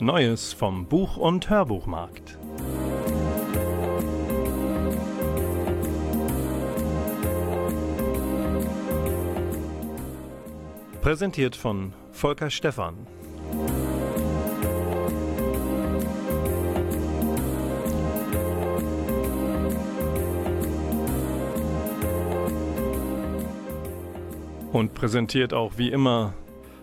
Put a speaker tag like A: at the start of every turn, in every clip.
A: Neues vom Buch- und Hörbuchmarkt. Präsentiert von Volker Stephan. Und präsentiert auch wie immer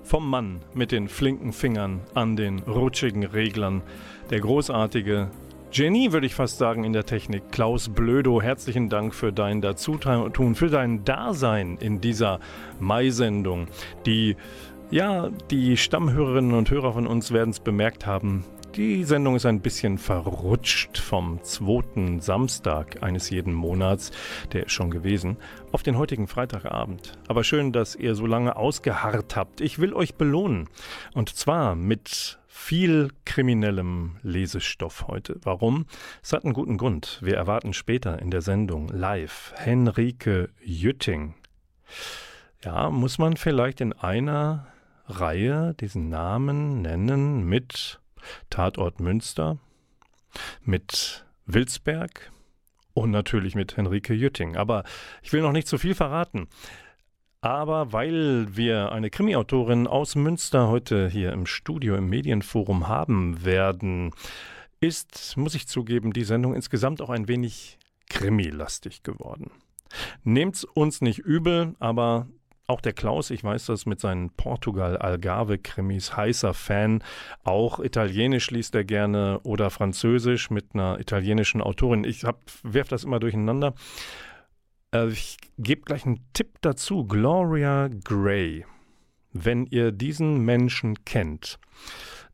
A: vom Mann mit den flinken Fingern an den rutschigen Reglern. Der großartige Genie, würde ich fast sagen, in der Technik. Klaus Blödo, herzlichen Dank für dein Dazutun, für dein Dasein in dieser Mai-Sendung, die ja, die Stammhörerinnen und Hörer von uns werden es bemerkt haben. Die Sendung ist ein bisschen verrutscht vom zweiten Samstag eines jeden Monats, der ist schon gewesen, auf den heutigen Freitagabend. Aber schön, dass ihr so lange ausgeharrt habt. Ich will euch belohnen. Und zwar mit viel kriminellem Lesestoff heute. Warum? Es hat einen guten Grund. Wir erwarten später in der Sendung live Henrike Jütting. Ja, muss man vielleicht in einer Reihe diesen Namen nennen mit Tatort Münster, mit Wilsberg und natürlich mit Henrike Jütting. Aber ich will noch nicht zu viel verraten. Aber weil wir eine Krimi-Autorin aus Münster heute hier im Studio im Medienforum haben werden, ist, muss ich zugeben, die Sendung insgesamt auch ein wenig krimilastig geworden. Nehmt's uns nicht übel, aber auch der Klaus, ich weiß das mit seinen Portugal-Algarve-Krimis, heißer Fan. Auch Italienisch liest er gerne oder Französisch mit einer italienischen Autorin. Ich werfe das immer durcheinander. Äh, ich gebe gleich einen Tipp dazu. Gloria Gray. Wenn ihr diesen Menschen kennt,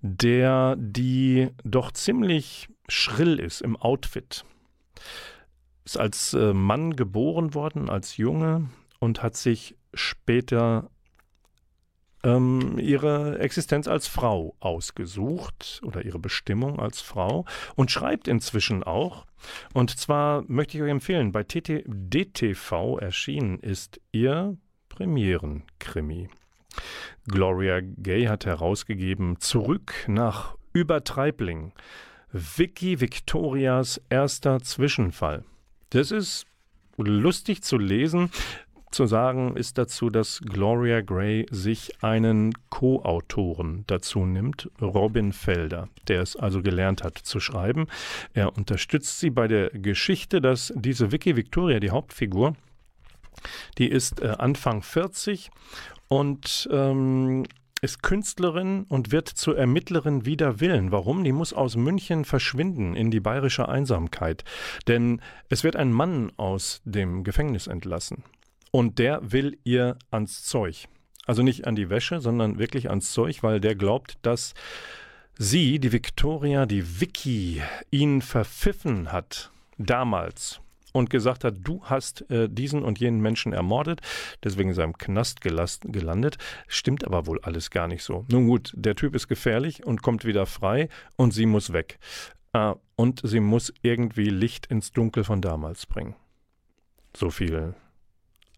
A: der die doch ziemlich schrill ist im Outfit, ist als äh, Mann geboren worden, als Junge und hat sich später ähm, ihre Existenz als Frau ausgesucht oder ihre Bestimmung als Frau und schreibt inzwischen auch. Und zwar möchte ich euch empfehlen, bei TT, DTV erschienen ist ihr Premierenkrimi. Gloria Gay hat herausgegeben Zurück nach Übertreibling. Vicky Victorias erster Zwischenfall. Das ist lustig zu lesen zu sagen ist dazu, dass Gloria Gray sich einen Co-Autoren dazu nimmt, Robin Felder, der es also gelernt hat zu schreiben. Er unterstützt sie bei der Geschichte, dass diese Vicky Victoria, die Hauptfigur, die ist äh, Anfang 40 und ähm, ist Künstlerin und wird zur Ermittlerin wider Willen. Warum? Die muss aus München verschwinden in die bayerische Einsamkeit. Denn es wird ein Mann aus dem Gefängnis entlassen. Und der will ihr ans Zeug. Also nicht an die Wäsche, sondern wirklich ans Zeug, weil der glaubt, dass sie, die Victoria, die Vicky, ihn verpfiffen hat damals und gesagt hat, du hast äh, diesen und jenen Menschen ermordet, deswegen ist er im Knast gelast, gelandet. Stimmt aber wohl alles gar nicht so. Nun gut, der Typ ist gefährlich und kommt wieder frei und sie muss weg. Äh, und sie muss irgendwie Licht ins Dunkel von damals bringen. So viel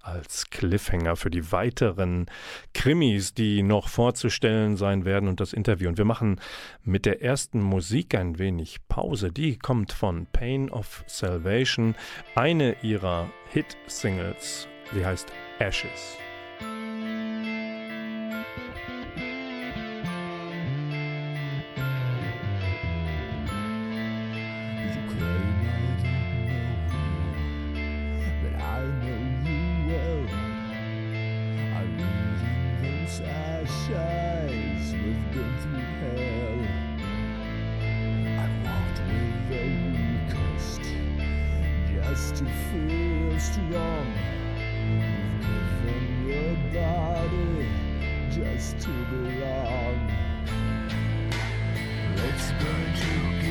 A: als Cliffhanger für die weiteren Krimis, die noch vorzustellen sein werden und das Interview. Und wir machen mit der ersten Musik ein wenig Pause. Die kommt von Pain of Salvation, eine ihrer Hit-Singles. Sie heißt Ashes.
B: and strong. You've given your body just to belong. Let's burn together.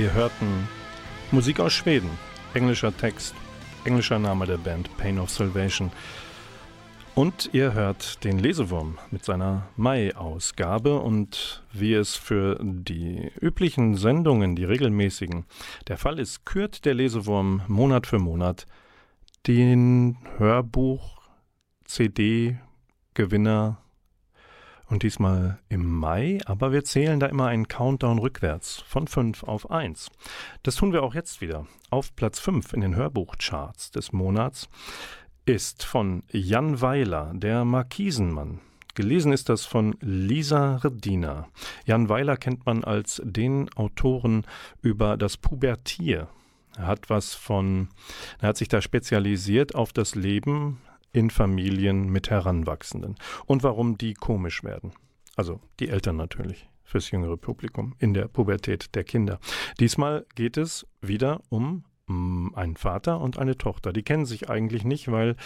A: Wir hörten Musik aus Schweden, englischer Text, englischer Name der Band Pain of Salvation. Und ihr hört den Lesewurm mit seiner Mai-Ausgabe und wie es für die üblichen Sendungen, die regelmäßigen, der Fall ist, kürt der Lesewurm Monat für Monat den Hörbuch CD-Gewinner und diesmal im Mai, aber wir zählen da immer einen Countdown rückwärts von 5 auf 1. Das tun wir auch jetzt wieder. Auf Platz 5 in den Hörbuchcharts des Monats ist von Jan Weiler, der Markisenmann. Gelesen ist das von Lisa Redina. Jan Weiler kennt man als den Autoren über das Pubertier. Er hat was von, er hat sich da spezialisiert auf das Leben in Familien mit Heranwachsenden und warum die komisch werden. Also die Eltern natürlich fürs jüngere Publikum in der Pubertät der Kinder. Diesmal geht es wieder um mm, einen Vater und eine Tochter. Die kennen sich eigentlich nicht, weil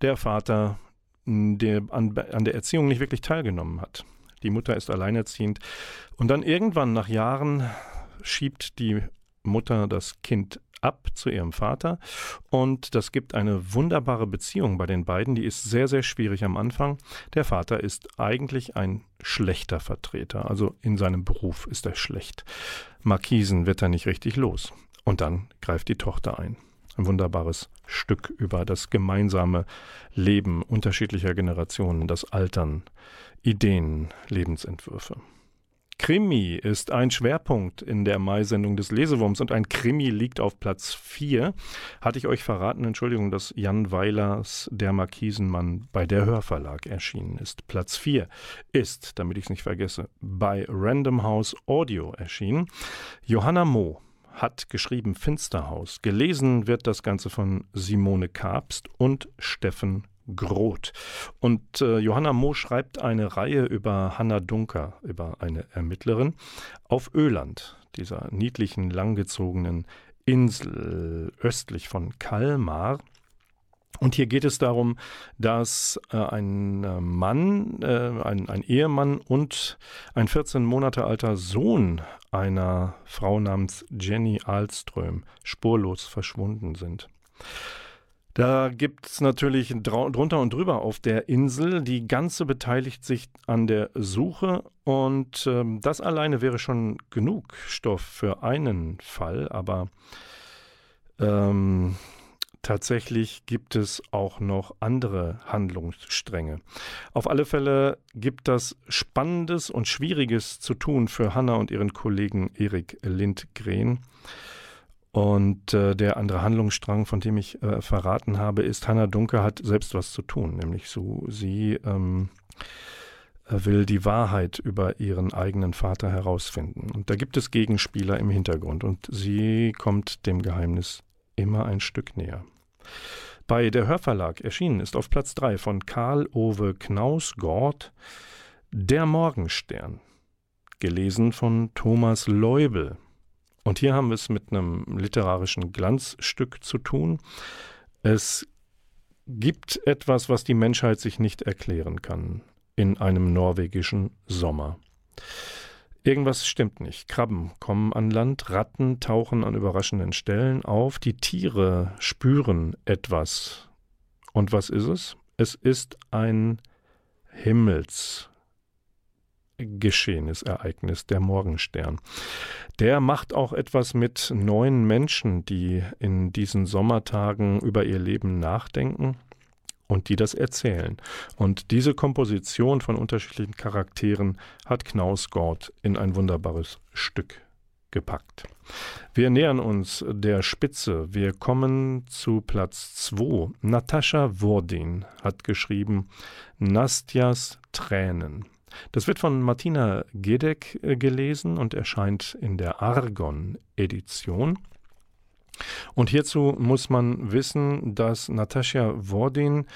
A: der Vater mm, der, an, an der Erziehung nicht wirklich teilgenommen hat. Die Mutter ist alleinerziehend und dann irgendwann nach Jahren schiebt die Mutter das Kind ab zu ihrem Vater und das gibt eine wunderbare Beziehung bei den beiden, die ist sehr, sehr schwierig am Anfang. Der Vater ist eigentlich ein schlechter Vertreter, also in seinem Beruf ist er schlecht. Markisen wird er nicht richtig los. Und dann greift die Tochter ein. Ein wunderbares Stück über das gemeinsame Leben unterschiedlicher Generationen, das Altern, Ideen, Lebensentwürfe. Krimi ist ein Schwerpunkt in der Mai-Sendung des Lesewurms und ein Krimi liegt auf Platz 4. Hatte ich euch verraten, Entschuldigung, dass Jan Weilers Der Markisenmann bei der Hörverlag erschienen ist. Platz 4 ist, damit ich es nicht vergesse, bei Random House Audio erschienen. Johanna Moh hat geschrieben Finsterhaus. Gelesen wird das Ganze von Simone Kabst und Steffen Groth. Und äh, Johanna Moh schreibt eine Reihe über Hanna Dunker, über eine Ermittlerin, auf Öland, dieser niedlichen, langgezogenen Insel östlich von Kalmar. Und hier geht es darum, dass äh, ein äh, Mann, äh, ein, ein, Ehemann und ein 14 Monate alter Sohn einer Frau namens Jenny Ahlström spurlos verschwunden sind. Da gibt es natürlich drunter und drüber auf der Insel. Die ganze beteiligt sich an der Suche und ähm, das alleine wäre schon genug Stoff für einen Fall, aber ähm, tatsächlich gibt es auch noch andere Handlungsstränge. Auf alle Fälle gibt das Spannendes und Schwieriges zu tun für Hanna und ihren Kollegen Erik Lindgren. Und äh, der andere Handlungsstrang, von dem ich äh, verraten habe, ist, Hannah Dunker hat selbst was zu tun, nämlich so, sie ähm, will die Wahrheit über ihren eigenen Vater herausfinden. Und da gibt es Gegenspieler im Hintergrund und sie kommt dem Geheimnis immer ein Stück näher. Bei der Hörverlag erschienen ist auf Platz 3 von Karl Ove Knausgord Der Morgenstern, gelesen von Thomas Leubel. Und hier haben wir es mit einem literarischen Glanzstück zu tun. Es gibt etwas, was die Menschheit sich nicht erklären kann in einem norwegischen Sommer. Irgendwas stimmt nicht. Krabben kommen an Land, Ratten tauchen an überraschenden Stellen auf, die Tiere spüren etwas. Und was ist es? Es ist ein Himmels geschehenes Ereignis, der Morgenstern. Der macht auch etwas mit neuen Menschen, die in diesen Sommertagen über ihr Leben nachdenken und die das erzählen. Und diese Komposition von unterschiedlichen Charakteren hat Knausgord in ein wunderbares Stück gepackt. Wir nähern uns der Spitze. Wir kommen zu Platz 2. Natascha Wurdin hat geschrieben Nastjas Tränen. Das wird von Martina Gedeck äh, gelesen und erscheint in der Argon-Edition. Und hierzu muss man wissen, dass Natascha Wordin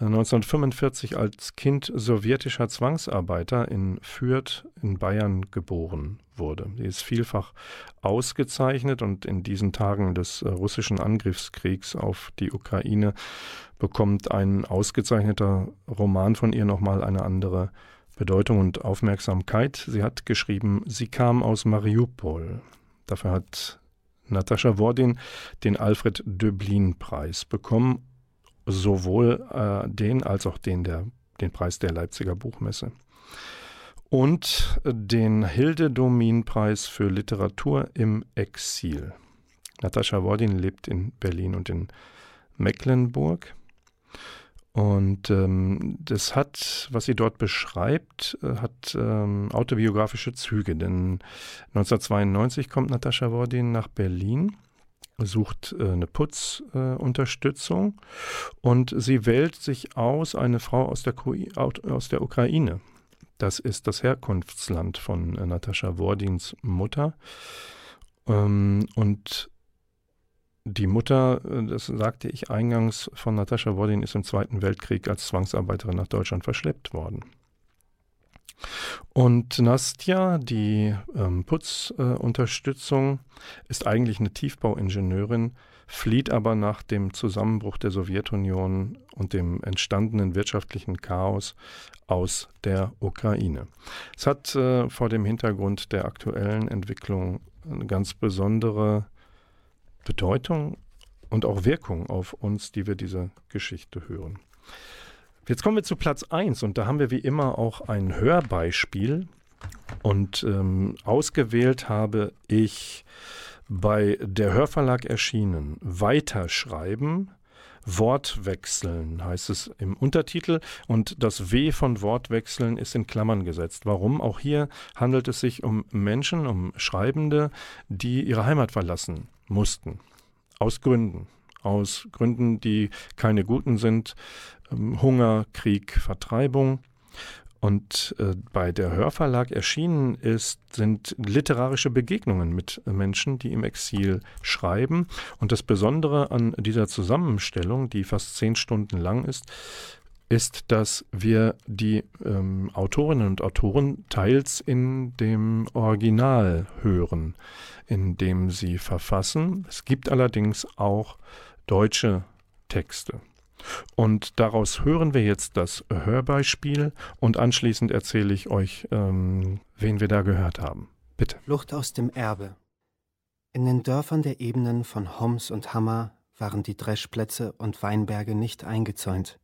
A: 1945 als Kind sowjetischer Zwangsarbeiter in Fürth in Bayern geboren wurde. Sie ist vielfach ausgezeichnet und in diesen Tagen des äh, russischen Angriffskriegs auf die Ukraine bekommt ein ausgezeichneter Roman von ihr nochmal eine andere Bedeutung und Aufmerksamkeit. Sie hat geschrieben, sie kam aus Mariupol. Dafür hat Natascha Wordin den Alfred Döblin-Preis bekommen, sowohl äh, den als auch den, der, den Preis der Leipziger Buchmesse. Und den Hilde-Domin-Preis für Literatur im Exil. Natascha Wordin lebt in Berlin und in Mecklenburg. Und ähm, das hat, was sie dort beschreibt, äh, hat ähm, autobiografische Züge. Denn 1992 kommt Natascha Wordin nach Berlin, sucht äh, eine Putzunterstützung äh, und sie wählt sich aus eine Frau aus der, aus der Ukraine. Das ist das Herkunftsland von äh, Natascha Wordins Mutter. Ähm, und die Mutter, äh, das sagte ich eingangs von Natascha Wodin, ist im Zweiten Weltkrieg als Zwangsarbeiterin nach Deutschland verschleppt worden. Und Nastja, die ähm, Putzunterstützung, äh, ist eigentlich eine Tiefbauingenieurin, flieht aber nach dem Zusammenbruch der Sowjetunion und dem entstandenen wirtschaftlichen Chaos aus der Ukraine. Es hat äh, vor dem Hintergrund der aktuellen Entwicklung eine ganz besondere Bedeutung und auch Wirkung auf uns, die wir diese Geschichte hören. Jetzt kommen wir zu Platz 1 und da haben wir wie immer auch ein Hörbeispiel. Und ähm, ausgewählt habe ich bei der Hörverlag erschienen Weiterschreiben, Wortwechseln heißt es im Untertitel und das W von Wortwechseln ist in Klammern gesetzt. Warum? Auch hier handelt es sich um Menschen, um Schreibende, die ihre Heimat verlassen mussten. Aus Gründen. Aus Gründen, die keine guten sind. Ähm, Hunger, Krieg, Vertreibung. Und äh, bei der Hörverlag erschienen ist, sind literarische Begegnungen mit Menschen, die im Exil schreiben. Und das Besondere an dieser Zusammenstellung, die fast zehn Stunden lang ist, ist, dass wir die ähm, Autorinnen und Autoren teils in dem Original hören, in dem sie verfassen. Es gibt allerdings auch deutsche Texte. Und daraus hören wir jetzt das Hörbeispiel und anschließend erzähle ich euch, ähm, wen wir da gehört haben. Bitte.
C: Flucht aus dem Erbe. In den Dörfern der Ebenen von Homs und Hammer waren die Dreschplätze und Weinberge nicht eingezäunt.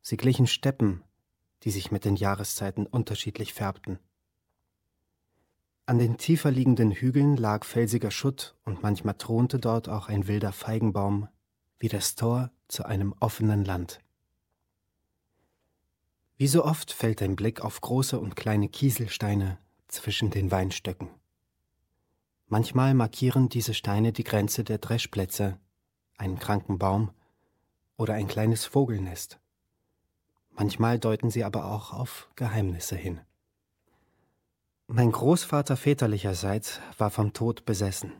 C: Sie glichen Steppen, die sich mit den Jahreszeiten unterschiedlich färbten. An den tiefer liegenden Hügeln lag felsiger Schutt und manchmal thronte dort auch ein wilder Feigenbaum, wie das Tor zu einem offenen Land. Wie so oft fällt ein Blick auf große und kleine Kieselsteine zwischen den Weinstöcken. Manchmal markieren diese Steine die Grenze der Dreschplätze, einen kranken Baum oder ein kleines Vogelnest. Manchmal deuten sie aber auch auf Geheimnisse hin. Mein Großvater väterlicherseits war vom Tod besessen.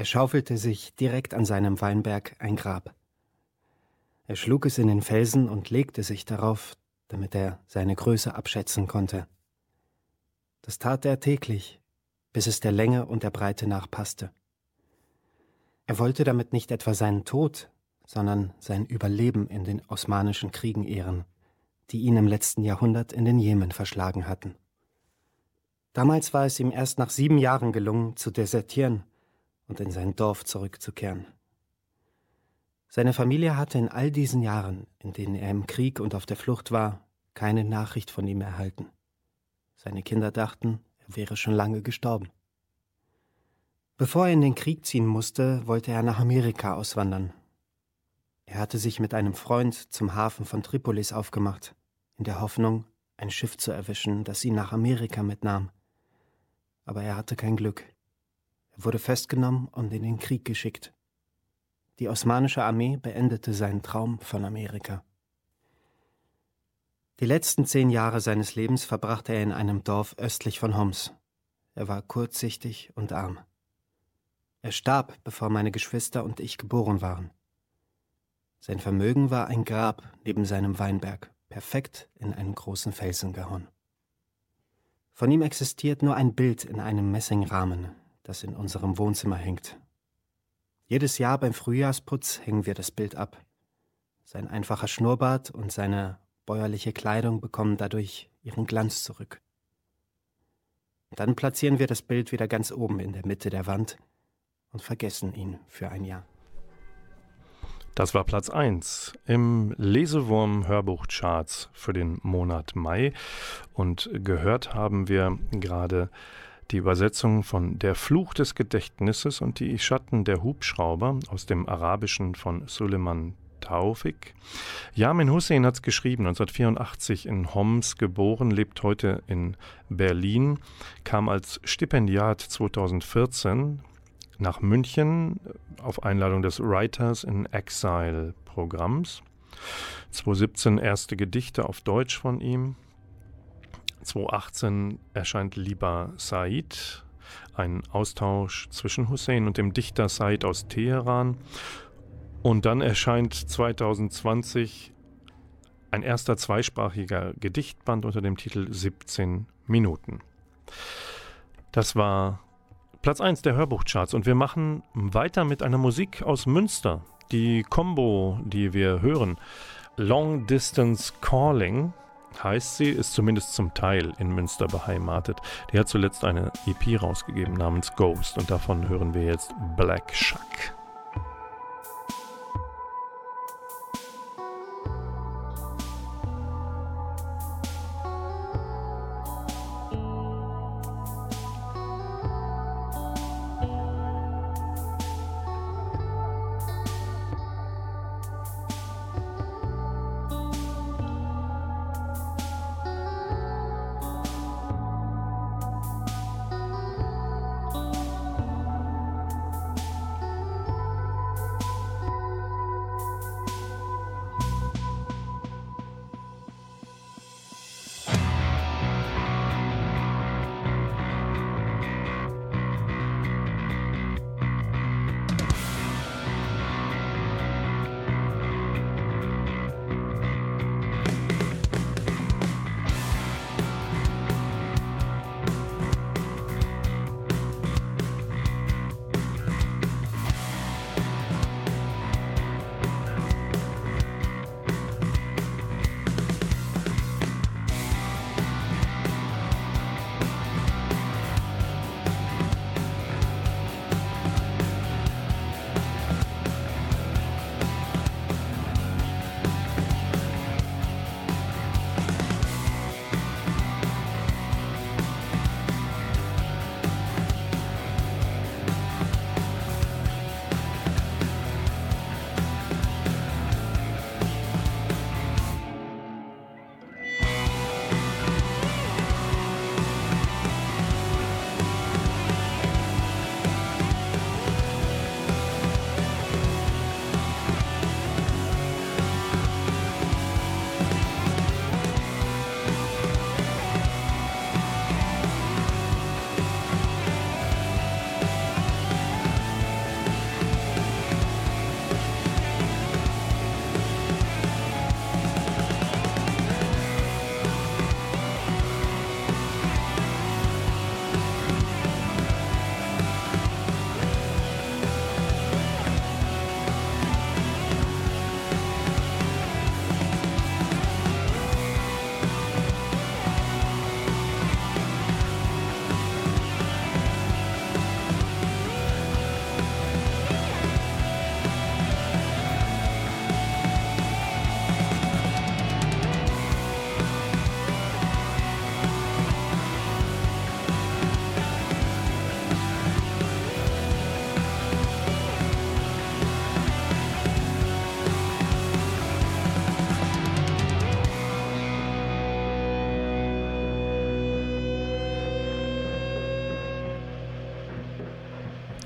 C: Er schaufelte sich direkt an seinem Weinberg ein Grab. Er schlug es in den Felsen und legte sich darauf, damit er seine Größe abschätzen konnte. Das tat er täglich, bis es der Länge und der Breite nach passte. Er wollte damit nicht etwa seinen Tod, sondern sein Überleben in den osmanischen Kriegen ehren, die ihn im letzten Jahrhundert in den Jemen verschlagen hatten. Damals war es ihm erst nach sieben Jahren gelungen, zu desertieren und in sein Dorf zurückzukehren. Seine Familie hatte in all diesen Jahren, in denen er im Krieg und auf der Flucht war, keine Nachricht von ihm erhalten. Seine Kinder dachten, er wäre schon lange gestorben. Bevor er in den Krieg ziehen musste, wollte er nach Amerika auswandern. Er hatte sich mit einem Freund zum Hafen von Tripolis aufgemacht, in der Hoffnung, ein Schiff zu erwischen, das ihn nach Amerika mitnahm. Aber er hatte kein Glück. Wurde festgenommen und in den Krieg geschickt. Die osmanische Armee beendete seinen Traum von Amerika. Die letzten zehn Jahre seines Lebens verbrachte er in einem Dorf östlich von Homs. Er war kurzsichtig und arm. Er starb, bevor meine Geschwister und ich geboren waren. Sein Vermögen war ein Grab neben seinem Weinberg, perfekt in einen großen Felsen gehauen. Von ihm existiert nur ein Bild in einem Messingrahmen, das in unserem Wohnzimmer hängt. Jedes Jahr beim Frühjahrsputz hängen wir das Bild ab. Sein einfacher Schnurrbart und seine bäuerliche Kleidung bekommen dadurch ihren Glanz zurück. Dann platzieren wir das Bild wieder ganz oben in der Mitte der Wand und vergessen ihn für ein Jahr.
A: Das war Platz 1 im Lesewurm-Hörbuchcharts für den Monat Mai. Und gehört haben wir gerade die Übersetzung von Der Fluch des Gedächtnisses und die Schatten der Hubschrauber aus dem Arabischen von Suleiman Taufik. Yamin Hussein hat es geschrieben, 1984 in Homs geboren, lebt heute in Berlin, kam als Stipendiat 2014 nach München auf Einladung des Writers in Exile Programms. 2017 erste Gedichte auf Deutsch von ihm. 2018 erscheint Liba Said, ein Austausch zwischen Hussein und dem Dichter Said aus Teheran. Und dann erscheint 2020 ein erster zweisprachiger Gedichtband unter dem Titel 17 Minuten. Das war Platz 1 der Hörbuchcharts und wir machen weiter mit einer Musik aus Münster. Die Combo, die wir hören, Long Distance Calling heißt sie, ist zumindest zum Teil in Münster beheimatet. Die hat zuletzt eine EP rausgegeben namens Ghost und davon hören wir jetzt Black Shack.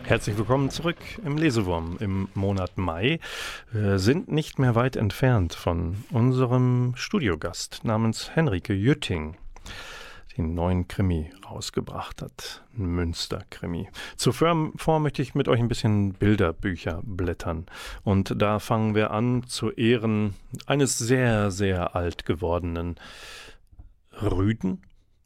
A: Herzlich willkommen zurück im Lesewurm im Monat Mai. Wir sind nicht mehr weit entfernt von unserem Studiogast namens Henrike Jütting, einen neuen Krimi rausgebracht hat. Münster-Krimi. Zuvor möchte ich mit euch ein bisschen Bilderbücher blättern. Und da fangen wir an zu Ehren eines sehr, sehr alt gewordenen Rüden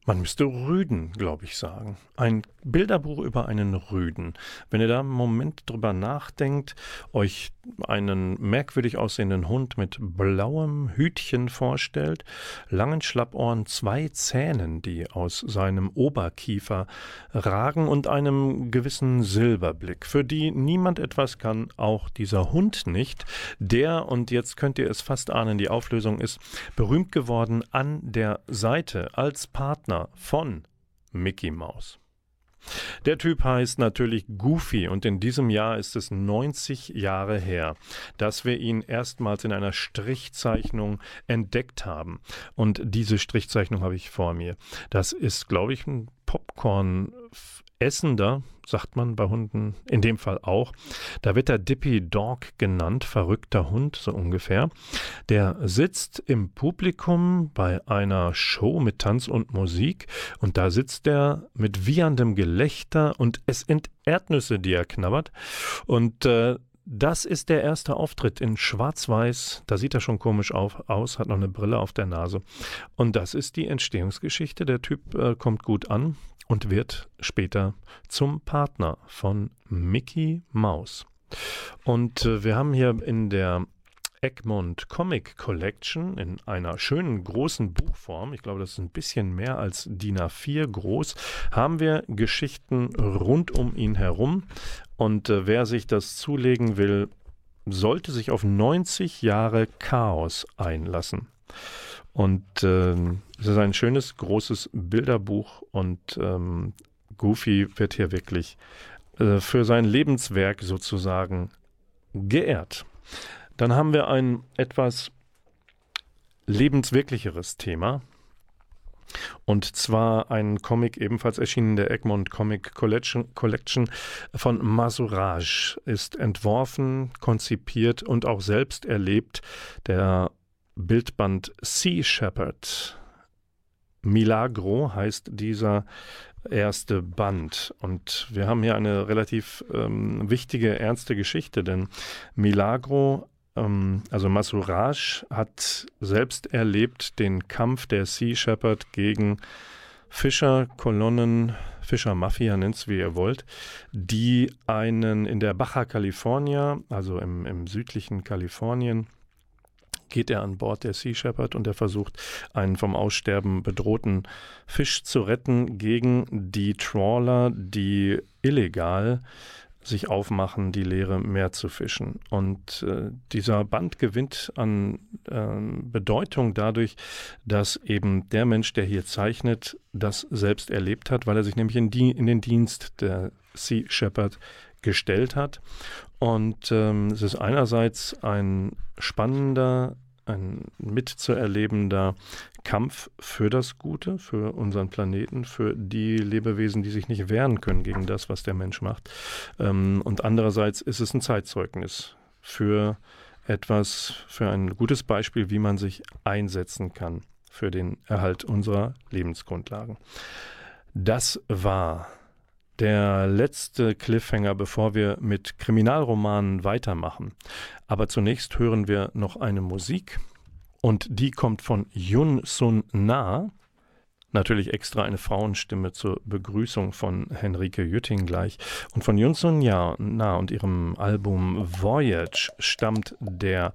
A: man müsste Rüden, glaube ich, sagen. Ein Bilderbuch über einen Rüden. Wenn ihr da einen Moment drüber nachdenkt, euch einen merkwürdig aussehenden Hund mit blauem Hütchen vorstellt, langen Schlappohren, zwei Zähnen, die aus seinem Oberkiefer ragen und einem gewissen Silberblick, für die niemand etwas kann, auch dieser Hund nicht, der, und jetzt könnt ihr es fast ahnen, die Auflösung ist, berühmt geworden an der Seite als Partner von Mickey Mouse. Der Typ heißt natürlich Goofy und in diesem Jahr ist es 90 Jahre her, dass wir ihn erstmals in einer Strichzeichnung entdeckt haben. Und diese Strichzeichnung habe ich vor mir. Das ist, glaube ich, ein Popcorn essender, sagt man bei Hunden, in dem Fall auch. Da wird der Dippy Dog genannt, verrückter Hund, so ungefähr. Der sitzt im Publikum bei einer Show mit Tanz und Musik und da sitzt er mit wieherndem Gelächter und es sind Erdnüsse, die er knabbert. Und äh, das ist der erste Auftritt in Schwarz-Weiß. Da sieht er schon komisch auf, aus, hat noch eine Brille auf der Nase. Und das ist die Entstehungsgeschichte. Der Typ äh, kommt gut an und wird später zum Partner von Mickey Mouse. Und äh, wir haben hier in der Egmont Comic Collection in einer schönen großen Buchform, ich glaube, das ist ein bisschen mehr als DIN A4 groß, haben wir Geschichten rund um ihn herum. Und äh, wer sich das zulegen will, sollte sich auf 90 Jahre Chaos einlassen. Und ähm, es ist ein schönes, großes Bilderbuch und ähm, Goofy wird hier wirklich äh, für sein Lebenswerk sozusagen geehrt. Dann haben wir ein etwas lebenswirklicheres Thema. Und zwar ein Comic ebenfalls erschienen in der Egmont Comic Collection, Collection von Masurage ist entworfen, konzipiert und auch selbst erlebt. Der Bildband Sea Shepherd. Milagro heißt dieser erste Band. Und wir haben hier eine relativ ähm, wichtige, ernste Geschichte, denn Milagro, ähm, also Masuraj, hat selbst erlebt den Kampf der Sea Shepherd gegen Fischerkolonnen, Fischermafia nennt es, wie ihr wollt, die einen in der Baja California, also im, im südlichen Kalifornien, geht er an Bord der Sea Shepherd und er versucht, einen vom Aussterben bedrohten Fisch zu retten gegen die Trawler, die illegal sich aufmachen, die leere Meer zu fischen. Und äh, dieser Band gewinnt an äh, Bedeutung dadurch, dass eben der Mensch, der hier zeichnet, das selbst erlebt hat, weil er sich nämlich in, die, in den Dienst der Sea Shepherd gestellt hat. Und ähm, es ist einerseits ein spannender, ein mitzuerlebender Kampf für das Gute, für unseren Planeten, für die Lebewesen, die sich nicht wehren können gegen das, was der Mensch macht. Ähm, und andererseits ist es ein Zeitzeugnis für etwas, für ein gutes Beispiel, wie man sich einsetzen kann für den Erhalt unserer Lebensgrundlagen. Das war der letzte Cliffhanger, bevor wir mit Kriminalromanen weitermachen. Aber zunächst hören wir noch eine Musik und die kommt von Yun Sun Na. Natürlich extra eine Frauenstimme zur Begrüßung von Henrike Jütting gleich. Und von Yun Sun Na und ihrem Album Voyage stammt der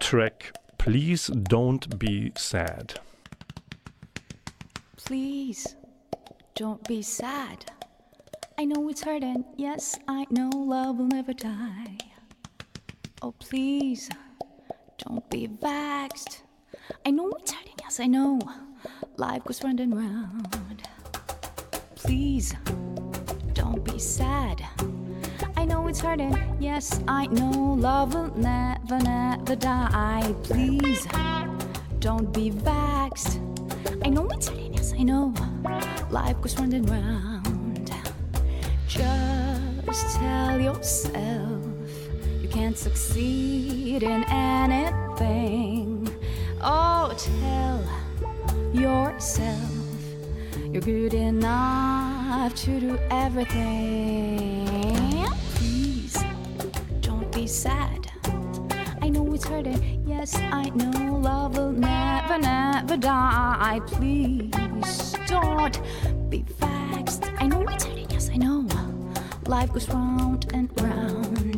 A: Track Please Don't Be Sad.
D: Please don't be sad. I know it's hurting. Yes, I know love will never die. Oh, please don't be vexed. I know it's hurting. Yes, I know life goes round and round. Please don't be sad. I know it's hurting. Yes, I know love will never, never die. Please don't be vexed. I know it's hurting. Yes, I know life goes round and round. Just tell yourself you can't succeed in anything. Oh, tell yourself you're good enough to do everything. Please don't be sad. I know it's hurting. Yes, I know love will never, never die. Please don't Life goes round and round.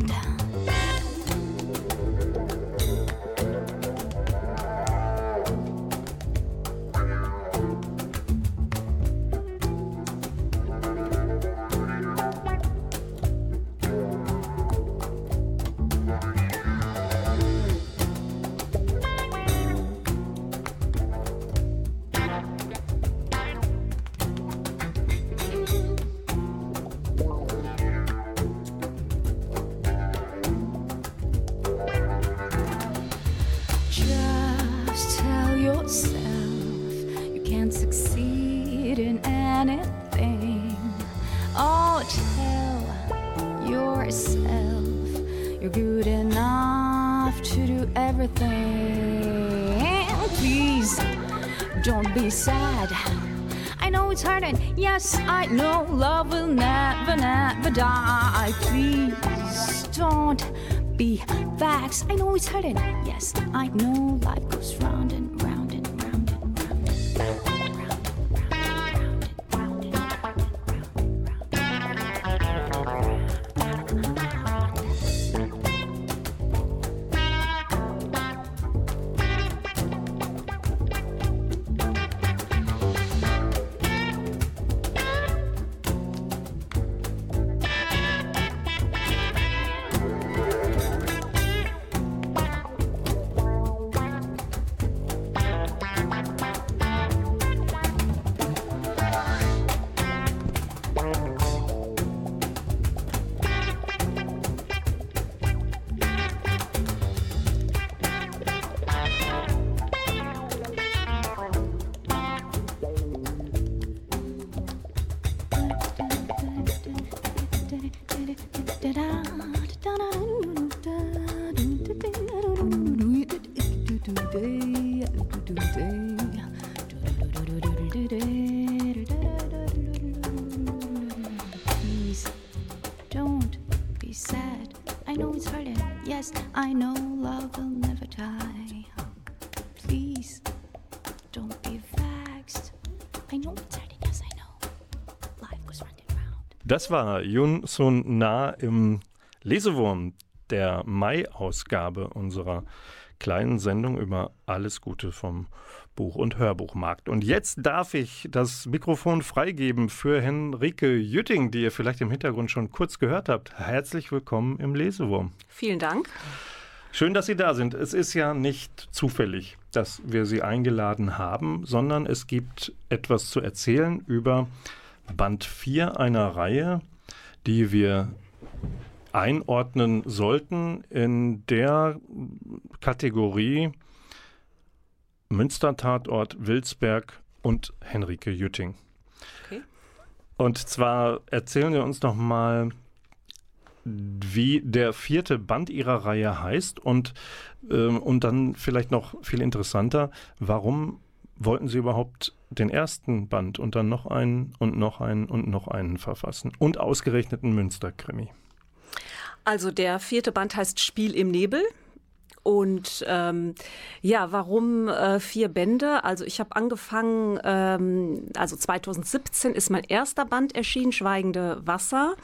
D: I know love will never, never die. Please don't be vexed. I know it's and yes, I know
A: Das war Yun Sun Na im Lesewurm der Mai-Ausgabe unserer kleinen Sendung über alles Gute vom Buch- und Hörbuchmarkt. Und jetzt darf ich das Mikrofon freigeben für Henrike Jütting, die ihr vielleicht im Hintergrund schon kurz gehört habt. Herzlich willkommen im Lesewurm.
E: Vielen Dank.
A: Schön, dass Sie da sind. Es ist ja nicht zufällig, dass wir Sie eingeladen haben, sondern es gibt etwas zu erzählen über Band 4 einer Reihe, die wir einordnen sollten in der Kategorie Münster-Tatort, Wilsberg und Henrike Jütting.
E: Okay.
A: Und zwar erzählen Sie uns noch mal, wie der vierte Band Ihrer Reihe heißt und, ähm, und dann vielleicht noch viel interessanter, warum wollten Sie überhaupt den ersten Band und dann noch einen und noch einen und noch einen verfassen und ausgerechnet einen Münster-Krimi?
E: Also der vierte Band heißt Spiel im Nebel. Und ähm, ja, warum äh, vier Bände? Also ich habe angefangen, ähm, also 2017 ist mein erster Band erschienen, Schweigende Wasser.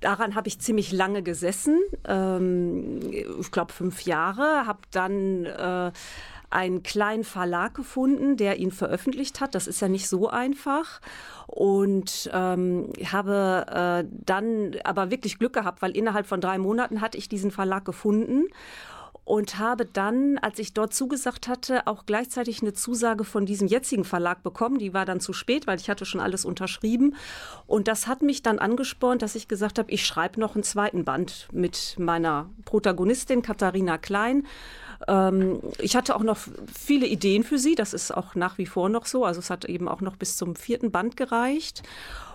E: Daran habe ich ziemlich lange gesessen, ähm, ich glaube fünf Jahre, habe dann äh, einen kleinen Verlag gefunden, der ihn veröffentlicht hat. Das ist ja nicht so einfach. Und ähm, habe äh, dann aber wirklich Glück gehabt, weil innerhalb von drei Monaten hatte ich diesen Verlag gefunden und habe dann, als ich dort zugesagt hatte, auch gleichzeitig eine Zusage von diesem jetzigen Verlag bekommen. Die war dann zu spät, weil ich hatte schon alles unterschrieben. Und das hat mich dann angespornt, dass ich gesagt habe, ich schreibe noch einen zweiten Band mit meiner Protagonistin Katharina Klein. Ähm, ich hatte auch noch viele Ideen für sie, das ist auch nach wie vor noch so. Also es hat eben auch noch bis zum vierten Band gereicht.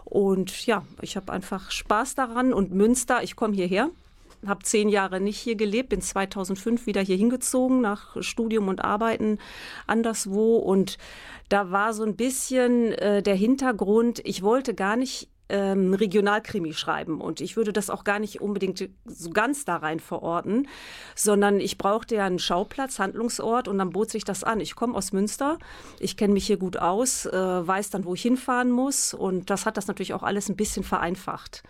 E: Und ja, ich habe einfach Spaß daran. Und Münster, ich komme hierher, habe zehn Jahre nicht hier gelebt, bin 2005 wieder hier hingezogen nach Studium und Arbeiten anderswo. Und da war so ein bisschen äh, der Hintergrund, ich wollte gar nicht ähm, Regionalkrimi schreiben und ich würde das auch gar nicht unbedingt so ganz da rein verorten, sondern ich brauchte ja einen Schauplatz, Handlungsort und dann bot sich das an. Ich komme aus Münster, ich kenne mich hier gut aus, äh, weiß dann, wo ich hinfahren muss und das hat das natürlich auch alles ein bisschen vereinfacht.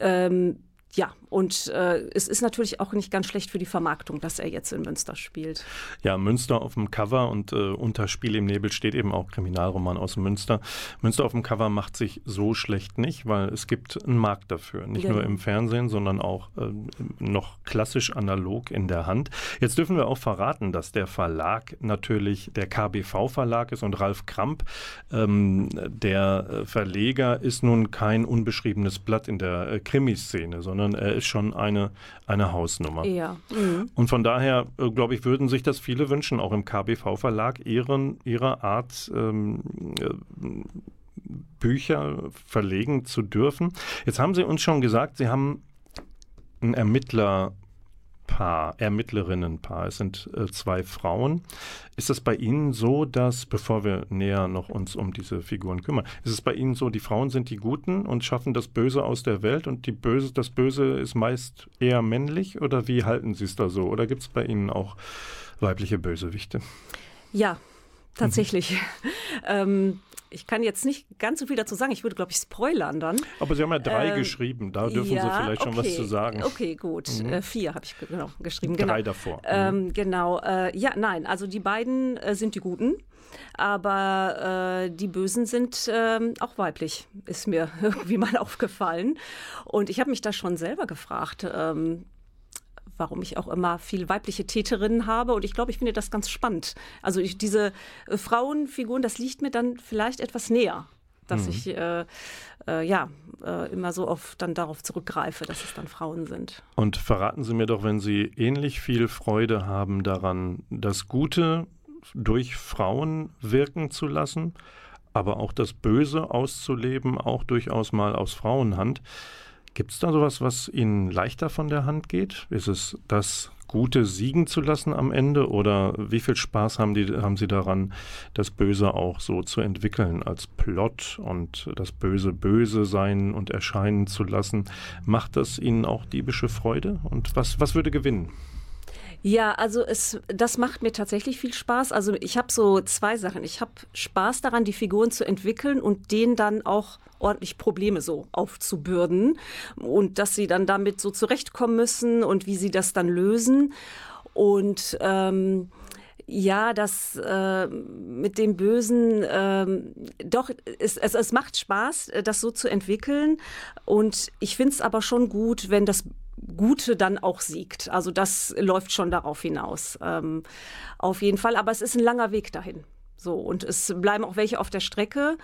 E: Ähm, ja, und äh, es ist natürlich auch nicht ganz schlecht für die Vermarktung, dass er jetzt in Münster spielt.
A: Ja, Münster auf dem Cover und äh, unter Spiel im Nebel steht eben auch Kriminalroman aus Münster. Münster auf dem Cover macht sich so schlecht nicht, weil es gibt einen Markt dafür. Nicht
E: Genau.
A: nur im Fernsehen, sondern auch äh, noch klassisch analog in der Hand. Jetzt dürfen wir auch verraten, dass der Verlag natürlich der KBV-Verlag ist und Ralf Kramp, ähm, der äh, Verleger, ist nun kein unbeschriebenes Blatt in der äh, Krimiszene, sondern er ist schon eine, eine Hausnummer.
E: Ja. Mhm.
A: Und von daher, äh, glaube ich, würden sich das viele wünschen, auch im KBV-Verlag ihren, ihrer Art ähm, äh, Bücher verlegen zu dürfen. Jetzt haben Sie uns schon gesagt, Sie haben ein Ermittlerpaar, Ermittlerinnenpaar. Es sind äh, zwei Frauen. Ist es bei Ihnen so, dass, bevor wir näher noch uns um diese Figuren kümmern, ist es bei Ihnen so, die Frauen sind die Guten und schaffen das Böse aus der Welt und die Böse, das Böse ist meist eher männlich oder wie halten Sie es da so? Oder gibt es bei Ihnen auch weibliche Bösewichte?
E: Ja, tatsächlich. ähm, ich kann jetzt nicht ganz so viel dazu sagen. Ich würde, glaube ich, spoilern dann.
A: Aber Sie haben ja drei
E: Ähm,
A: geschrieben, da dürfen
E: ja,
A: Sie vielleicht schon was
E: okay.
A: zu sagen.
E: Okay, gut.
A: Mhm.
E: Äh, vier habe ich ge- genau, geschrieben.
A: Drei
E: genau.
A: davor. Mhm.
E: Ähm, genau. Äh, ja, nein, also die beiden äh, sind die Guten. Aber äh, die Bösen sind ähm, auch weiblich, ist mir irgendwie mal aufgefallen. Und ich habe mich da schon selber gefragt, ähm, warum ich auch immer viel weibliche Täterinnen habe. Und ich glaube, ich finde das ganz spannend. Also ich, diese äh, Frauenfiguren, das liegt mir dann vielleicht etwas näher, dass ich äh, äh, ja äh, immer so oft dann darauf zurückgreife, dass es dann Frauen sind.
A: Und verraten Sie mir doch, wenn Sie ähnlich viel Freude haben daran, das Gute durch Frauen wirken zu lassen, aber auch das Böse auszuleben, auch durchaus mal aus Frauenhand. Gibt es da sowas, was Ihnen leichter von der Hand geht? Ist es das Gute siegen zu lassen am Ende oder wie viel Spaß haben, die, haben Sie daran, das Böse auch so zu entwickeln als Plot und das Böse böse sein und erscheinen zu lassen? Macht das Ihnen auch diebische Freude? Und was, was würde gewinnen?
E: Ja, also es, das macht mir tatsächlich viel Spaß. Also ich habe so zwei Sachen. Ich habe Spaß daran, die Figuren zu entwickeln und denen dann auch ordentlich Probleme so aufzubürden und dass sie dann damit so zurechtkommen müssen und wie sie das dann lösen. Und ähm, ja, das äh, mit dem Bösen, ähm, doch, es, es, es macht Spaß, äh, das so zu entwickeln. Und ich finde es aber schon gut, wenn das Gute dann auch siegt. Also das läuft schon darauf hinaus. Ähm, auf jeden Fall. Aber es ist ein langer Weg dahin. So, und es bleiben auch welche auf der Strecke.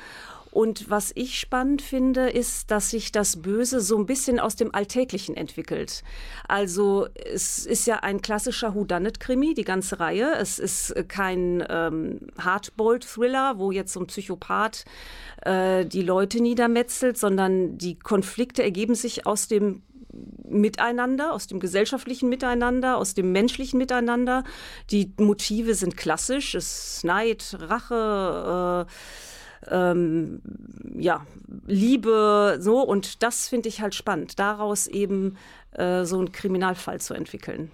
E: Und was ich spannend finde, ist, dass sich das Böse so ein bisschen aus dem Alltäglichen entwickelt. Also es ist ja ein klassischer Whodunit-Krimi, die ganze Reihe. Es ist kein ähm, Hardboiled-Thriller, wo jetzt so ein Psychopath äh, die Leute niedermetzelt, sondern die Konflikte ergeben sich aus dem Miteinander, aus dem gesellschaftlichen Miteinander, aus dem menschlichen Miteinander. Die Motive sind klassisch, es ist Neid, Rache, äh, ähm, ja, Liebe, so. Und das finde ich halt spannend, daraus eben äh, so einen Kriminalfall zu entwickeln.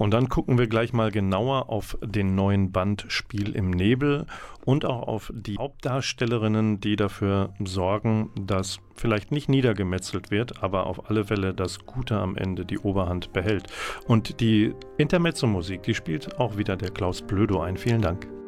A: Und dann gucken wir gleich mal genauer auf den neuen Band Spiel im Nebel und auch auf die Hauptdarstellerinnen, die dafür sorgen, dass vielleicht nicht niedergemetzelt wird, aber auf alle Fälle das Gute am Ende die Oberhand behält. Und die Intermezzo-Musik, die spielt auch wieder der Klaus Blödo ein. Vielen Dank.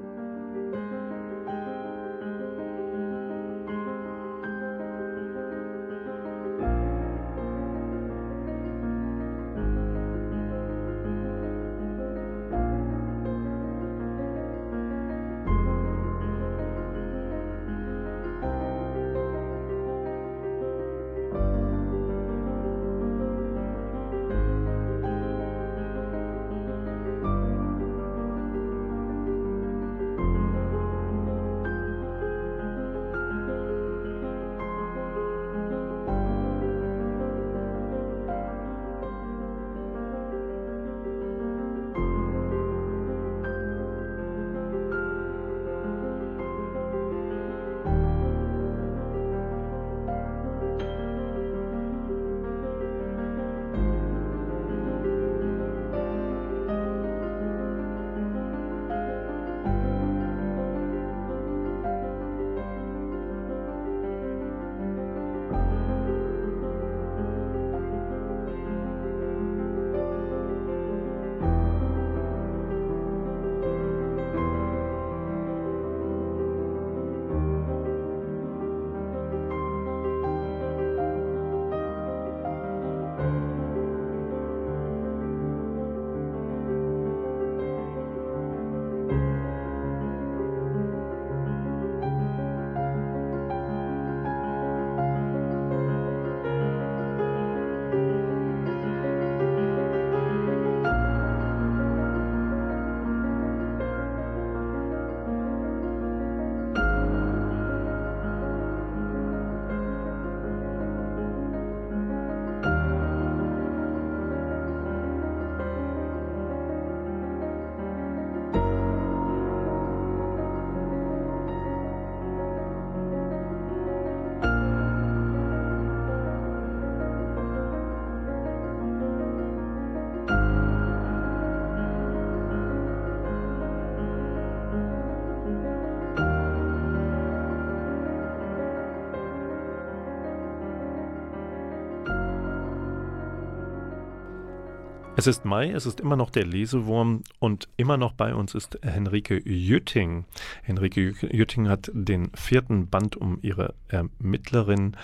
A: Es ist Mai, es ist immer noch der Lesewurm und immer noch bei uns ist Henrike Jütting. Henrike Jütting hat den vierten Band um ihre Ermittlerin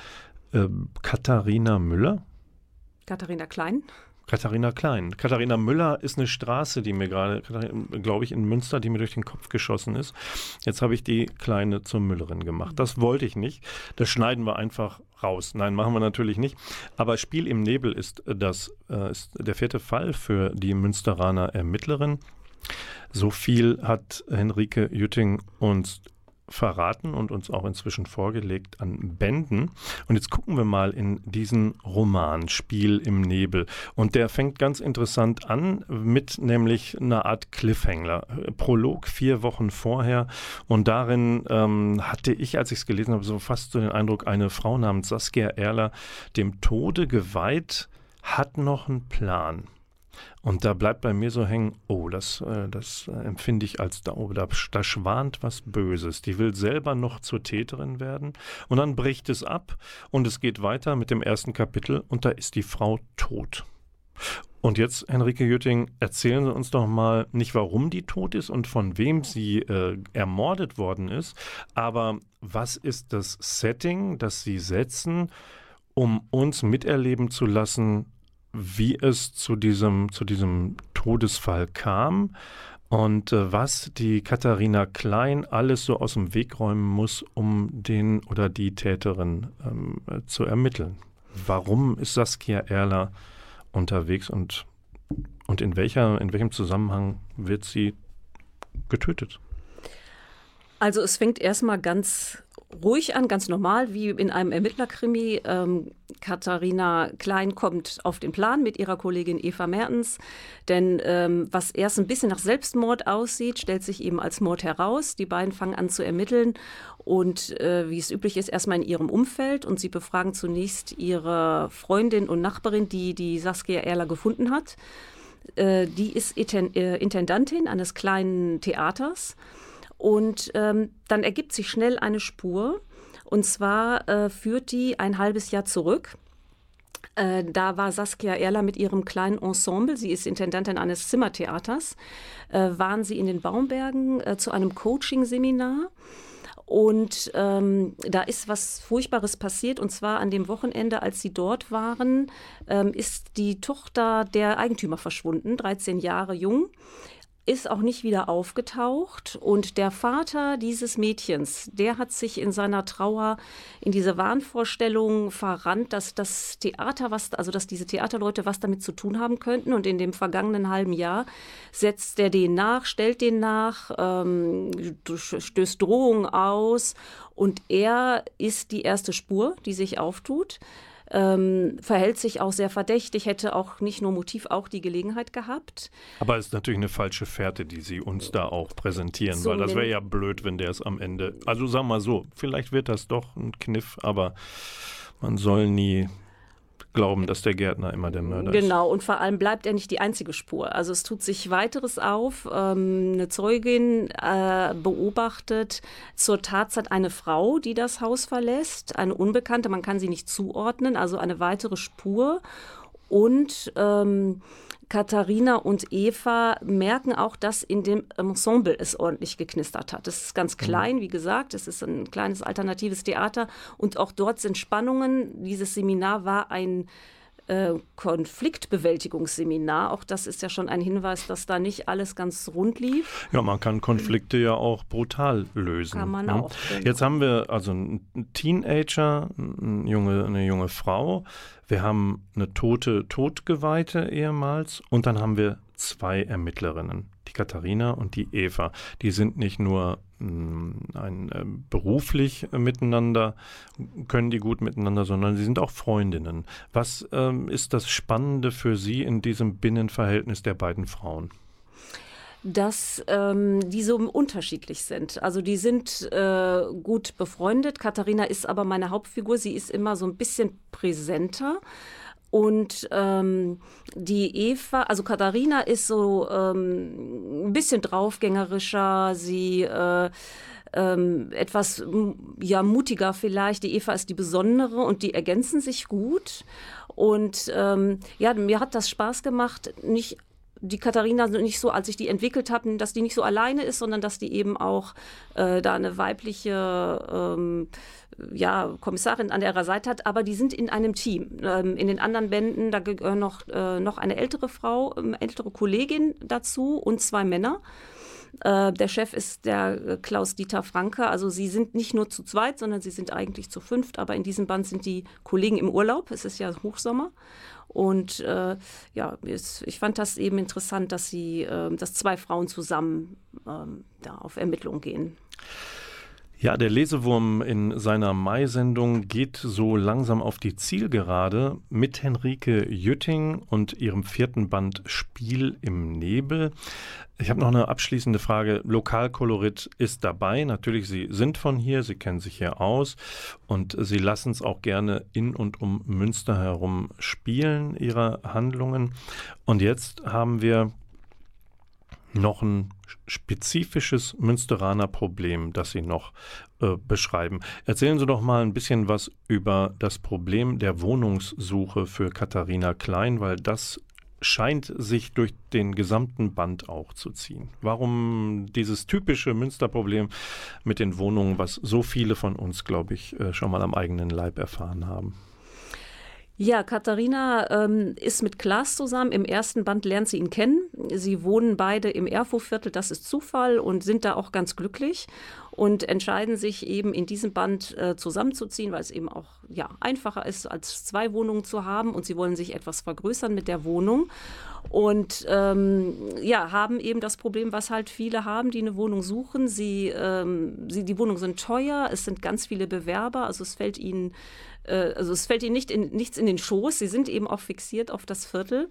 A: äh, Katharina Müller.
E: Katharina Klein.
A: Katharina Klein. Katharina Müller ist eine Straße, die mir gerade, glaube ich, in Münster, die mir durch den Kopf geschossen ist. Jetzt habe ich die Kleine zur Müllerin gemacht. Das wollte ich nicht. Das schneiden wir einfach raus. Nein, machen wir natürlich nicht. Aber Spiel im Nebel ist, das, äh, ist der vierte Fall für die Münsteraner Ermittlerin. So viel hat Henrike Jütting uns verraten und uns auch inzwischen vorgelegt an Bänden. Und jetzt gucken wir mal in diesen Roman Spiel im Nebel. Und der fängt ganz interessant an mit nämlich einer Art Cliffhanger. Prolog vier Wochen vorher. Und darin ähm, hatte ich, als ich es gelesen habe, so fast so den Eindruck, eine Frau namens Saskia Erler dem Tode geweiht, hat noch einen Plan. Und da bleibt bei mir so hängen, oh, das, äh, das äh, empfinde ich als, da, oh, da, da schwant was Böses. Die will selber noch zur Täterin werden. Und dann bricht es ab und es geht weiter mit dem ersten Kapitel und da ist die Frau tot. Und jetzt, Henrike Jütting, erzählen Sie uns doch mal nicht, warum die tot ist und von wem sie äh, ermordet worden ist, aber was ist das Setting, das Sie setzen, um uns miterleben zu lassen, wie es zu diesem, zu diesem Todesfall kam und äh, was die Katharina Klein alles so aus dem Weg räumen muss, um den oder die Täterin ähm, äh, zu ermitteln. Warum ist Saskia Erler unterwegs und, und in, welcher, in welchem Zusammenhang wird sie getötet?
E: Also es fängt erstmal ganz ruhig an, ganz normal, wie in einem Ermittlerkrimi. Ähm, Katharina Klein kommt auf den Plan mit ihrer Kollegin Eva Mertens. Denn ähm, was erst ein bisschen nach Selbstmord aussieht, stellt sich eben als Mord heraus. Die beiden fangen an zu ermitteln und äh, wie es üblich ist, erstmal in ihrem Umfeld. Und sie befragen zunächst ihre Freundin und Nachbarin, die die Saskia Erler gefunden hat. Äh, die ist äh, Intendantin eines kleinen Theaters. Und ähm, dann ergibt sich schnell eine Spur. Und zwar äh, führt die ein halbes Jahr zurück. Äh, da war Saskia Erler mit ihrem kleinen Ensemble, sie ist Intendantin eines Zimmertheaters, äh, waren sie in den Baumbergen äh, zu einem Coaching-Seminar. Und ähm, da ist was Furchtbares passiert. Und zwar an dem Wochenende, als sie dort waren, ähm, ist die Tochter der Eigentümer verschwunden, 13 Jahre jung ist auch nicht wieder aufgetaucht. Und der Vater dieses Mädchens, der hat sich in seiner Trauer in diese Wahnvorstellung verrannt, dass das Theater, was, also dass diese Theaterleute was damit zu tun haben könnten. Und in dem vergangenen halben Jahr setzt er den nach, stellt den nach, ähm, stößt Drohungen aus. Und er ist die erste Spur, die sich auftut ähm, verhält sich auch sehr verdächtig, hätte auch nicht nur Motiv, auch die Gelegenheit gehabt.
A: Aber es ist natürlich eine falsche Fährte, die Sie uns da auch präsentieren,
E: So
A: weil das wäre ja blöd, wenn der es am Ende. Also sagen wir mal so, vielleicht wird das doch ein Kniff, aber man soll nie glauben, dass der Gärtner immer der Mörder ist.
E: Genau, und vor allem bleibt er nicht die einzige Spur. Also es tut sich weiteres auf. Ähm, eine Zeugin äh, beobachtet zur Tatzeit eine Frau, die das Haus verlässt, eine Unbekannte, man kann sie nicht zuordnen, also eine weitere Spur. Und ähm, Katharina und Eva merken auch, dass in dem Ensemble es ordentlich geknistert hat. Es ist ganz klein, wie gesagt, es ist ein kleines alternatives Theater und auch dort sind Spannungen. Dieses Seminar war ein äh, Konfliktbewältigungsseminar. Auch das ist ja schon ein Hinweis, dass da nicht alles ganz rund lief.
A: Ja, man kann Konflikte ja auch brutal lösen.
E: Kann man
A: ne?
E: auch, genau.
A: Jetzt haben wir also einen Teenager, eine junge, eine junge Frau. Wir haben eine tote Todgeweihte ehemals und dann haben wir zwei Ermittlerinnen, die Katharina und die Eva. Die sind nicht nur ein, äh, beruflich äh, miteinander, können die gut miteinander, sondern sie sind auch Freundinnen. Was ähm, ist das Spannende für Sie in diesem Binnenverhältnis der beiden Frauen?
E: dass ähm, die so unterschiedlich sind. Also die sind äh, gut befreundet. Katharina ist aber meine Hauptfigur. Sie ist immer so ein bisschen präsenter. Und ähm, die Eva, also Katharina ist so ähm, ein bisschen draufgängerischer. Sie äh, ähm, etwas ja mutiger vielleicht. Die Eva ist die besondere und die ergänzen sich gut. Und ähm, ja, mir hat das Spaß gemacht, nicht die Katharina nicht so, als ich die entwickelt habe, dass die nicht so alleine ist, sondern dass die eben auch äh, da eine weibliche ähm, ja, Kommissarin an ihrer Seite hat, aber die sind in einem Team. Ähm, in den anderen Bänden, da gehören noch, äh, noch eine ältere Frau, ähm, ältere Kollegin dazu und zwei Männer. Äh, der Chef ist der äh, Klaus-Dieter Franke. Also sie sind nicht nur zu zweit, sondern sie sind eigentlich zu fünft. Aber in diesem Band sind die Kollegen im Urlaub. Es ist ja Hochsommer. Und äh, ja, es, ich fand das eben interessant, dass sie, äh, dass zwei Frauen zusammen ähm, da auf Ermittlungen gehen.
A: Ja, der Lesewurm in seiner Mai-Sendung geht so langsam auf die Zielgerade mit Henrike Jütting und ihrem vierten Band Spiel im Nebel. Ich habe noch eine abschließende Frage. Lokalkolorit ist dabei. Natürlich, Sie sind von hier, Sie kennen sich hier aus und Sie lassen es auch gerne in und um Münster herum spielen, Ihre Handlungen. Und jetzt haben wir noch ein spezifisches Münsteraner Problem, das Sie noch äh, beschreiben. Erzählen Sie doch mal ein bisschen was über das Problem der Wohnungssuche für Katharina Klein, weil das scheint sich durch den gesamten Band auch zu ziehen. Warum dieses typische Münsterproblem mit den Wohnungen, was so viele von uns, glaube ich, äh, schon mal am eigenen Leib erfahren haben?
E: Ja, Katharina ähm, ist mit Klaas zusammen. Im ersten Band lernt sie ihn kennen. Sie wohnen beide im Erfurtviertel, das ist Zufall und sind da auch ganz glücklich und entscheiden sich eben in diesem Band äh, zusammenzuziehen, weil es eben auch ja, einfacher ist, als zwei Wohnungen zu haben und sie wollen sich etwas vergrößern mit der Wohnung und ähm, ja, haben eben das Problem, was halt viele haben, die eine Wohnung suchen. Sie, ähm, sie, die Wohnungen sind teuer, es sind ganz viele Bewerber, also es fällt ihnen äh, also es fällt ihnen nicht in, nichts in den Schoß. Sie sind eben auch fixiert auf das Viertel.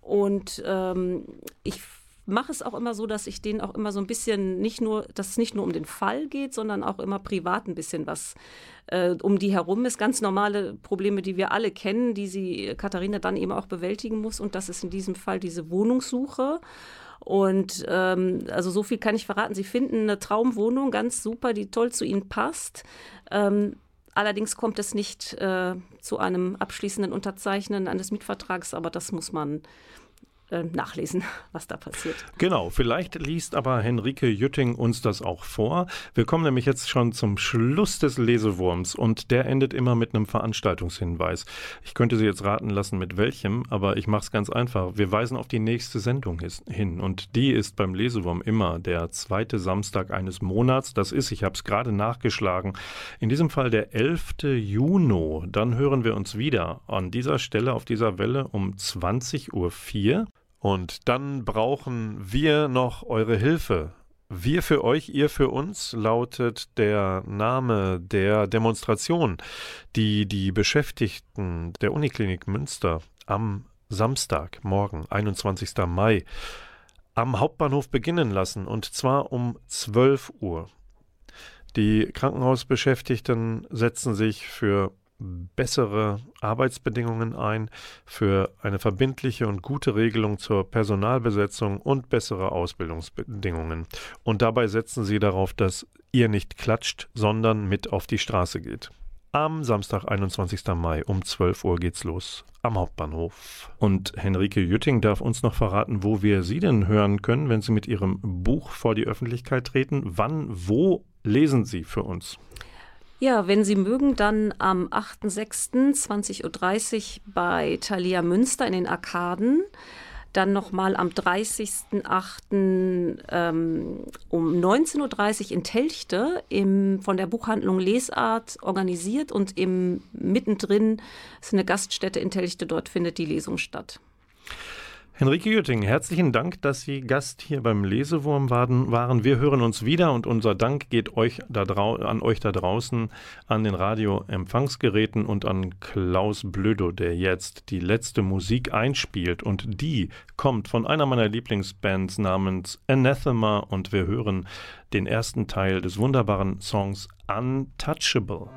E: Und ähm, ich mache es auch immer so, dass ich denen auch immer so ein bisschen nicht nur, dass es nicht nur um den Fall geht, sondern auch immer privat ein bisschen was äh, um die herum ist. Ganz normale Probleme, die wir alle kennen, die sie Katharina dann eben auch bewältigen muss. Und das ist in diesem Fall diese Wohnungssuche. Und ähm, also so viel kann ich verraten. Sie finden eine Traumwohnung, ganz super, die toll zu ihnen passt. Ähm, Allerdings kommt es nicht äh, zu einem abschließenden Unterzeichnen eines Mietvertrags, aber das muss man nachlesen, was da passiert.
A: Genau, vielleicht liest aber Henrike Jütting uns das auch vor. Wir kommen nämlich jetzt schon zum Schluss des Lesewurms und der endet immer mit einem Veranstaltungshinweis. Ich könnte Sie jetzt raten lassen, mit welchem, aber ich mache es ganz einfach. Wir weisen auf die nächste Sendung hin und die ist beim Lesewurm immer der zweite Samstag eines Monats. Das ist, ich habe es gerade nachgeschlagen, in diesem Fall der 11. Juni. Dann hören wir uns wieder an dieser Stelle auf dieser Welle um 20.04 Uhr. Und dann brauchen wir noch eure Hilfe. Wir für euch, ihr für uns lautet der Name der Demonstration, die die Beschäftigten der Uniklinik Münster am Samstag, morgen, 21. Mai, am Hauptbahnhof beginnen lassen, und zwar um 12 Uhr. Die Krankenhausbeschäftigten setzen sich für bessere Arbeitsbedingungen ein, für eine verbindliche und gute Regelung zur Personalbesetzung und bessere Ausbildungsbedingungen. Und dabei setzen sie darauf, dass ihr nicht klatscht, sondern mit auf die Straße geht. Am Samstag, 21. Mai um 12 Uhr geht's los am Hauptbahnhof. Und Henrike Jütting darf uns noch verraten, wo wir Sie denn hören können, wenn Sie mit Ihrem Buch vor die Öffentlichkeit treten. Wann, wo lesen Sie für uns?
E: Ja, wenn Sie mögen, dann am 8.6.20.30 Uhr bei Thalia Münster in den Arkaden. Dann nochmal am 30.08. Ähm, um 19.30 Uhr in Telchte im, von der Buchhandlung Lesart organisiert und im mittendrin ist eine Gaststätte in Telchte, dort findet die Lesung statt.
A: Henrike Jütting, herzlichen Dank, dass Sie Gast hier beim Lesewurm waren. Wir hören uns wieder und unser Dank geht euch da an euch da draußen, an den Radioempfangsgeräten und an Klaus Blödo, der jetzt die letzte Musik einspielt. Und die kommt von einer meiner Lieblingsbands namens Anathema und wir hören den ersten Teil des wunderbaren Songs Untouchable.